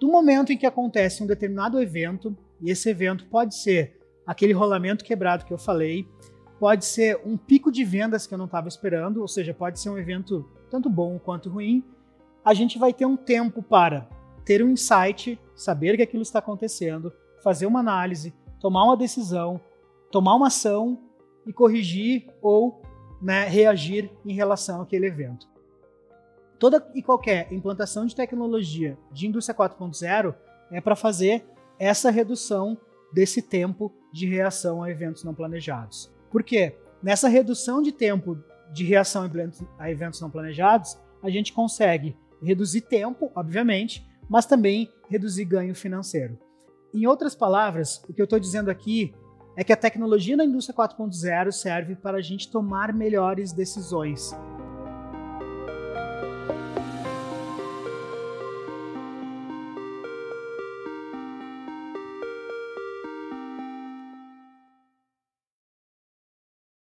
do momento em que acontece um determinado evento, e esse evento pode ser aquele rolamento quebrado que eu falei, pode ser um pico de vendas que eu não estava esperando, ou seja, pode ser um evento tanto bom quanto ruim, a gente vai ter um tempo para ter um insight, saber que aquilo está acontecendo, fazer uma análise, tomar uma decisão, tomar uma ação e corrigir ou né, reagir em relação àquele evento. Toda e qualquer implantação de tecnologia de indústria 4.0 é para fazer essa redução desse tempo de reação a eventos não planejados. Por quê? Nessa redução de tempo de reação a eventos não planejados, a gente consegue reduzir tempo, obviamente, mas também reduzir ganho financeiro. Em outras palavras, o que eu estou dizendo aqui é que a tecnologia na indústria 4.0 serve para a gente tomar melhores decisões,